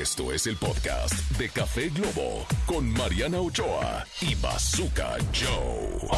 Esto es el podcast de Café Globo con Mariana Ochoa y Bazooka Joe.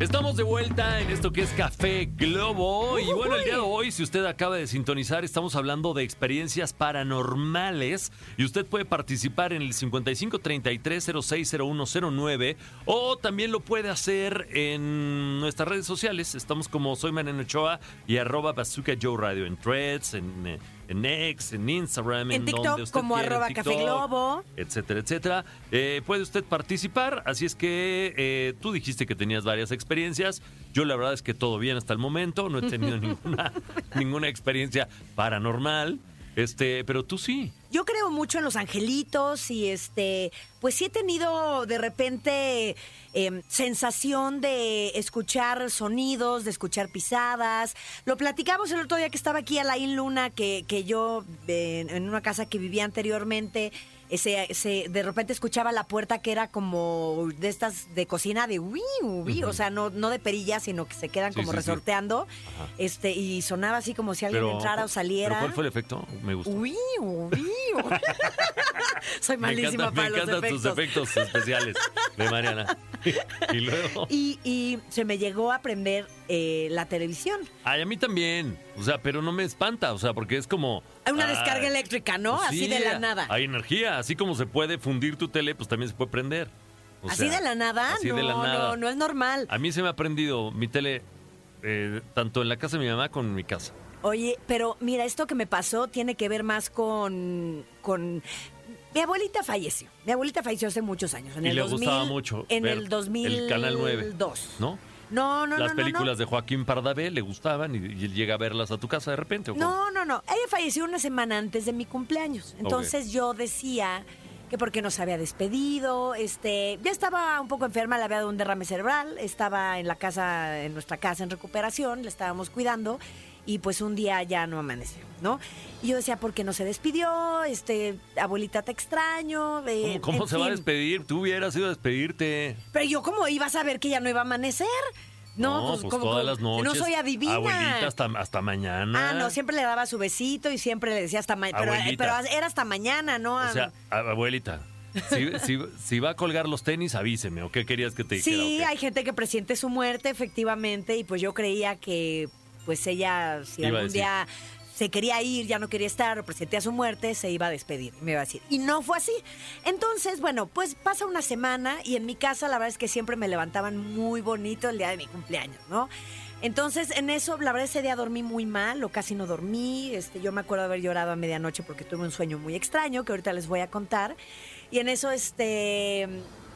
Estamos de vuelta en esto que es Café Globo. Y bueno, el día de hoy, si usted acaba de sintonizar, estamos hablando de experiencias paranormales. Y usted puede participar en el 5533-060109 o también lo puede hacer en nuestras redes sociales. Estamos como Soy Mariana Ochoa y arroba Bazooka Joe Radio en Threads, en, eh, en X, en Instagram, En TikTok, donde usted como quiera, en arroba Café TikTok, Globo. etcétera, etcétera. Eh, puede usted participar, así es que eh, tú dijiste que tenías varias experiencias. Yo la verdad es que todo bien hasta el momento, no he tenido ninguna, ninguna experiencia paranormal, este, pero tú sí. Yo creo mucho en los angelitos y este, pues sí he tenido de repente em, sensación de escuchar sonidos, de escuchar pisadas. Lo platicamos el otro día que estaba aquí Alain Luna, que, que yo eh, en una casa que vivía anteriormente. Ese- ese- de repente escuchaba la puerta que era como de estas de cocina de uy, uy, o sea, no, no de perillas, sino que se quedan Sí, como sí, sí. resorteando. Este, y sonaba así como si alguien entrara o saliera. ¿Pero cuál fue el efecto? Me gustó. Uy, uy. Soy me malísima encantan, para me los encantan tus efectos. efectos especiales de Mariana. y luego... Y, y se me llegó a prender eh, la televisión. Ay, a mí también. O sea, pero no me espanta, o sea, porque es como... Hay una ah, descarga eléctrica, ¿no? pues Así sí, de la nada. Hay energía, así como se puede fundir tu tele, pues también se puede prender. O Así sea, de la nada. así no, de la nada. no, no es normal. A mí se me ha prendido mi tele eh, tanto en la casa de mi mamá como en mi casa. Oye, pero mira, esto que me pasó tiene que ver más con. con mi abuelita falleció. Mi abuelita falleció hace muchos años. En y el le 2000, gustaba mucho En ver el 2002. el Canal 9, ¿no? No, no, Las no, películas no. de Joaquín Pardavé le gustaban y, y él llega a verlas a tu casa de repente. ¿o cómo? No, no, no. Ella falleció una semana antes de mi cumpleaños. Entonces yo decía que porque no se había despedido, este, ya estaba un poco enferma, le había dado un derrame cerebral, estaba en la casa, en nuestra casa en recuperación, le estábamos cuidando y pues un día ya no amaneció, ¿no? Y yo decía, ¿por qué no se despidió? Este, abuelita, te extraño. eh, ¿Cómo, se va a despedir? Tú hubieras ido a despedirte. Pero yo, ¿cómo iba a saber que ya no iba a amanecer? No, pues, pues ¿cómo- todas las noches. No soy adivina. Abuelita, hasta, hasta mañana. Ah, no, siempre le daba su besito y siempre le decía hasta mañana. Pero, era hasta mañana, ¿no? O sea, abuelita, si, si- si va a colgar los tenis, avíseme. ¿O qué querías que te dijera? sí, hay gente que presiente su muerte, efectivamente, y pues yo creía que pues ella, si Iba algún día se quería ir, ya no quería estar, o presentía su muerte, se iba a despedir, me iba a decir. Y no fue así. Entonces, bueno, pues pasa una semana y en mi casa la verdad es que siempre me levantaban muy bonito el día de mi cumpleaños, ¿no? Entonces, en eso, la verdad, ese día dormí muy mal, o casi no dormí. Este, yo me acuerdo de haber llorado a medianoche porque tuve un sueño muy extraño que ahorita les voy a contar. Y en eso, este,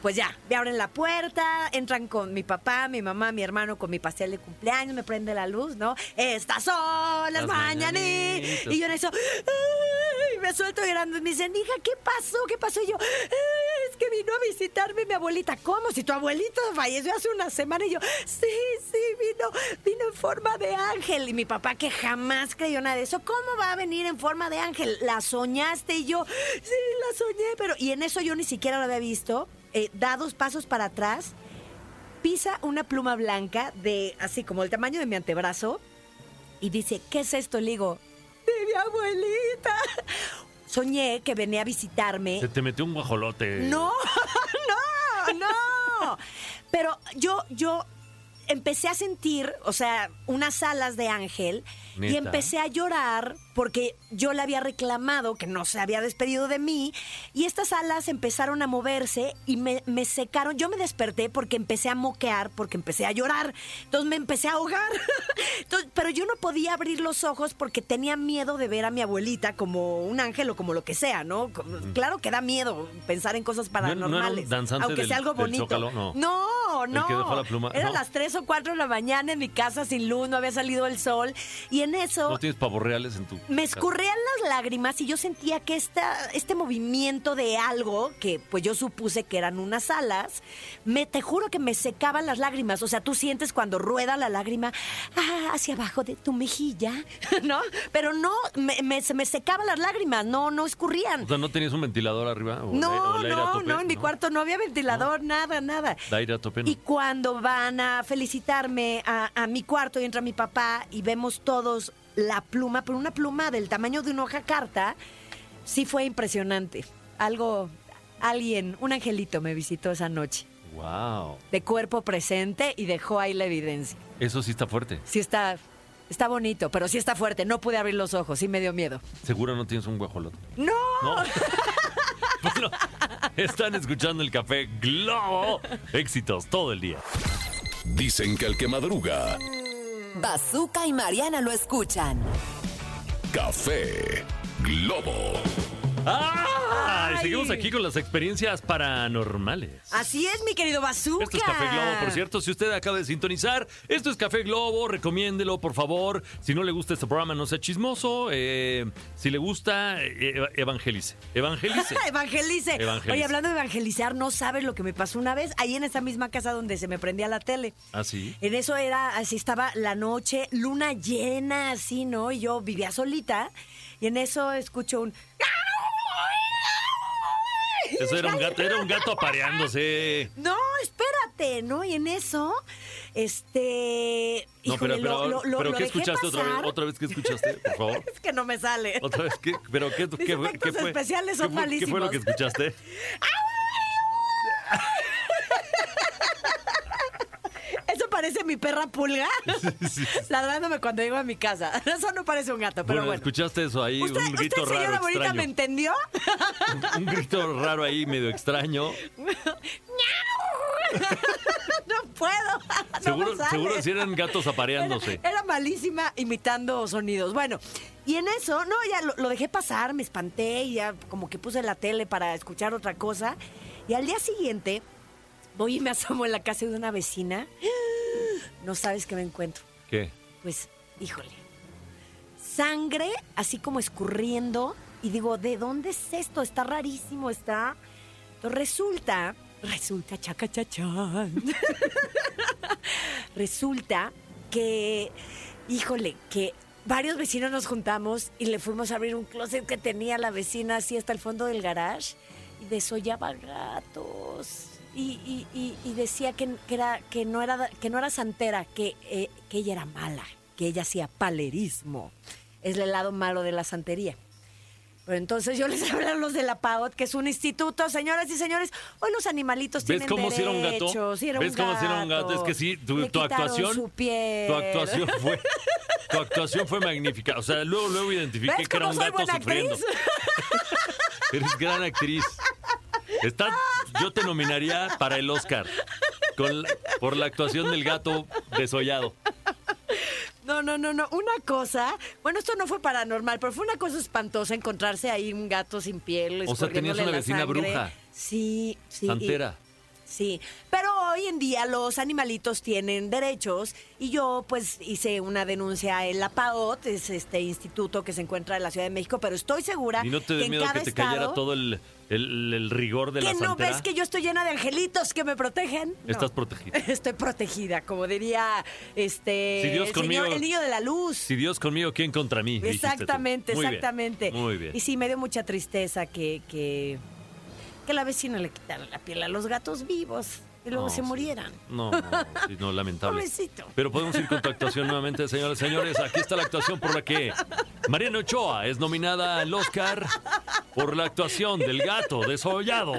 pues ya, me abren la puerta, entran con mi papá, mi mamá, mi hermano con mi pastel de cumpleaños, me prende la luz, ¿no? Estas son las mañanitas. Y yo en eso, ¡ay! me suelto llorando. Y me dicen, hija, ¿qué pasó? ¿Qué pasó? Y yo, "Eh, es que vino a visitarme mi abuelita. ¿Cómo? Si tu abuelita falleció hace una semana. Y yo, sí, sí, vino, vino en forma de ángel. Y mi papá, que jamás creyó nada de eso, ¿cómo va a venir en forma de ángel? ¿La soñaste? Y yo, sí, la soñé. Pero, y en eso yo ni siquiera lo había visto. Eh, da dos pasos para atrás, pisa una pluma blanca de así como el tamaño de mi antebrazo y dice, ¿qué es esto? Le digo, de mi abuelita. Soñé que venía a visitarme. Se te metió un guajolote. No, no, no. Pero yo, yo empecé a sentir, o sea, unas alas de ángel y empecé a llorar porque yo le había reclamado que no se había despedido de mí y estas alas empezaron a moverse y me, me secaron. Yo me desperté porque empecé a moquear, porque empecé a llorar. Entonces me empecé a ahogar. Entonces, pero yo no podía abrir los ojos porque tenía miedo de ver a mi abuelita como un ángel o como lo que sea, ¿no? Como- Claro que da miedo pensar en cosas ¿No- no paranormales. danzante aunque del- sea algo bonito. Zócalo? No. no, No. que dejó la pluma, Eran no. las 3 o 4 de la mañana en mi casa sin luz, no había salido el sol. Y en eso ¿No tienes pavos reales en tu me escurrían las lágrimas y yo sentía que esta, este movimiento de algo, que pues yo supuse que eran unas alas, me, te juro que me secaban las lágrimas. O sea, tú sientes cuando rueda la lágrima ah, hacia abajo de tu mejilla, ¿no? Pero no, me, me- se me secaban las lágrimas, no, no escurrían. O sea, ¿no tenías un ventilador arriba? ¿O No, o no, tope? no, en mi cuarto no había ventilador, nada, nada. De aire a tope, Y cuando van a felicitarme a, a mi cuarto y entra mi papá y vemos todos la pluma, pero una pluma del tamaño de una hoja carta, sí fue impresionante. Algo, alguien, un angelito me visitó esa noche. Wow. De cuerpo presente y dejó ahí la evidencia. Eso sí está fuerte. Sí está, está bonito, pero sí está fuerte. No pude abrir los ojos, sí me dio miedo. Seguro no tienes un guajolote. ¡No! No. bueno, están escuchando el café Globo. Éxitos todo el día. Dicen que el que madruga, Bazooka y Mariana lo escuchan. café Globo. ¡Ah! Ay. Seguimos aquí con las experiencias paranormales. Así es, mi querido Bazooka. Esto es Café Globo, por cierto. Si usted acaba de sintonizar, esto es Café Globo. Recomiéndelo, por favor. Si no le gusta este programa, no sea chismoso. Eh, si le gusta, eh, evangelice. Evangelice. Evangelice. Evangelice. Oye, hablando de evangelizar, no sabes lo que me pasó una vez ahí en esa misma casa donde se me prendía la tele. ¿Ah, sí? En eso era, así estaba la noche, luna llena, así, ¿no? Y yo vivía solita y en eso escucho un... Eso era un gato, era un gato apareándose. No, espérate, ¿no? Y en eso, este... No, pero, híjole, pero, lo- lo- lo- pero lo ¿qué escuchaste otra vez? ¿Otra vez qué escuchaste? Por favor. Es que no me sale. ¿Otra vez qué? ¿Pero qué, qué, fue- efectos qué fue? especiales son ¿Qué fue- ¿Qué fue lo que malísimos. escuchaste? Eso parece mi perra pulga ladrándome cuando llego a mi casa. Eso no parece un gato, pero Bueno, bueno. escuchaste eso ahí, ¿Usted, un grito usted, señora raro, bonita, extraño. me entendió? Un grito raro ahí, medio extraño. no puedo. no Seguro, seguro si eran gatos apareándose. Era, era malísima imitando sonidos. Bueno, y en eso, no, ya lo, lo dejé pasar, me espanté y ya como que puse la tele para escuchar otra cosa. Y al día siguiente, voy y me asomo en la casa de una vecina. No sabes qué me encuentro. ¿Qué? Pues, híjole. Sangre, así como escurriendo. Y digo, ¿de dónde es esto? Está rarísimo, está. Entonces resulta, resulta, chaca chachán. resulta que, híjole, que varios vecinos nos juntamos y le fuimos a abrir un closet que tenía la vecina así hasta el fondo del garage y desollaba gatos. Y, y- y- decía que, que era, que, no era, que no era santera, que, eh, que ella era mala, que ella hacía palerismo. Es el lado malo de la santería. Pero entonces yo les hablé a los de la PAOT, que es un instituto, señoras y señores. Hoy los animalitos ¿Ves tienen cómo si era un gato? derechos, era ¿Ves un cómo si era un gato? Es que sí, tu, actuación. su piel. Tu actuación fue. Tu actuación fue magnífica. O sea, luego, luego identifiqué ¿Ves que era un gato sufriendo. actriz? Eres gran actriz. Estás, yo te nominaría para el Oscar con la- por la actuación del gato desollado. No, no, no, no. Una cosa, bueno, esto no fue paranormal, pero fue una cosa espantosa encontrarse ahí un gato sin piel. O sea, tenías una vecina sangre. bruja. Sí, sí. y- Santera. Sí, pero hoy en día los animalitos tienen derechos y yo pues hice una denuncia en la PAOT, es este instituto que se encuentra en la Ciudad de México, pero estoy segura ¿Y no te que en miedo cada que te cayera estado- todo el, el- el rigor de la ¿Que no santera? ves que yo estoy llena de angelitos que me protegen? No. Estás protegida. Estoy protegida, como diría este Si Dios el, conmigo- señor- el niño de la luz. Si Dios conmigo, ¿quién contra mí? Exactamente, bien, exactamente. Muy bien. Y sí, me dio mucha tristeza que, que, que la vecina le quitara la piel a los gatos vivos y luego No, se sí. murieran. No, no, sí, no, lamentable. Pobrecito. Pero podemos ir con tu actuación nuevamente, señores y señores. Aquí está la actuación por la que Mariana Ochoa es nominada al Oscar por la actuación del gato desollado.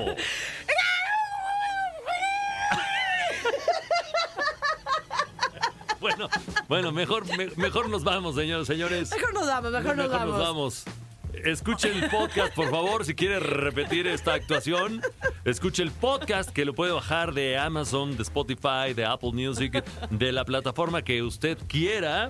Bueno, bueno, mejor, me- mejor nos vamos, señores, señores. Mejor nos vamos, mejor, nos vamos. vamos. Escuche el podcast, por favor, si quiere repetir esta actuación. Escuche el podcast que lo puede bajar de Amazon, de Spotify, de Apple Music, de la plataforma que usted quiera.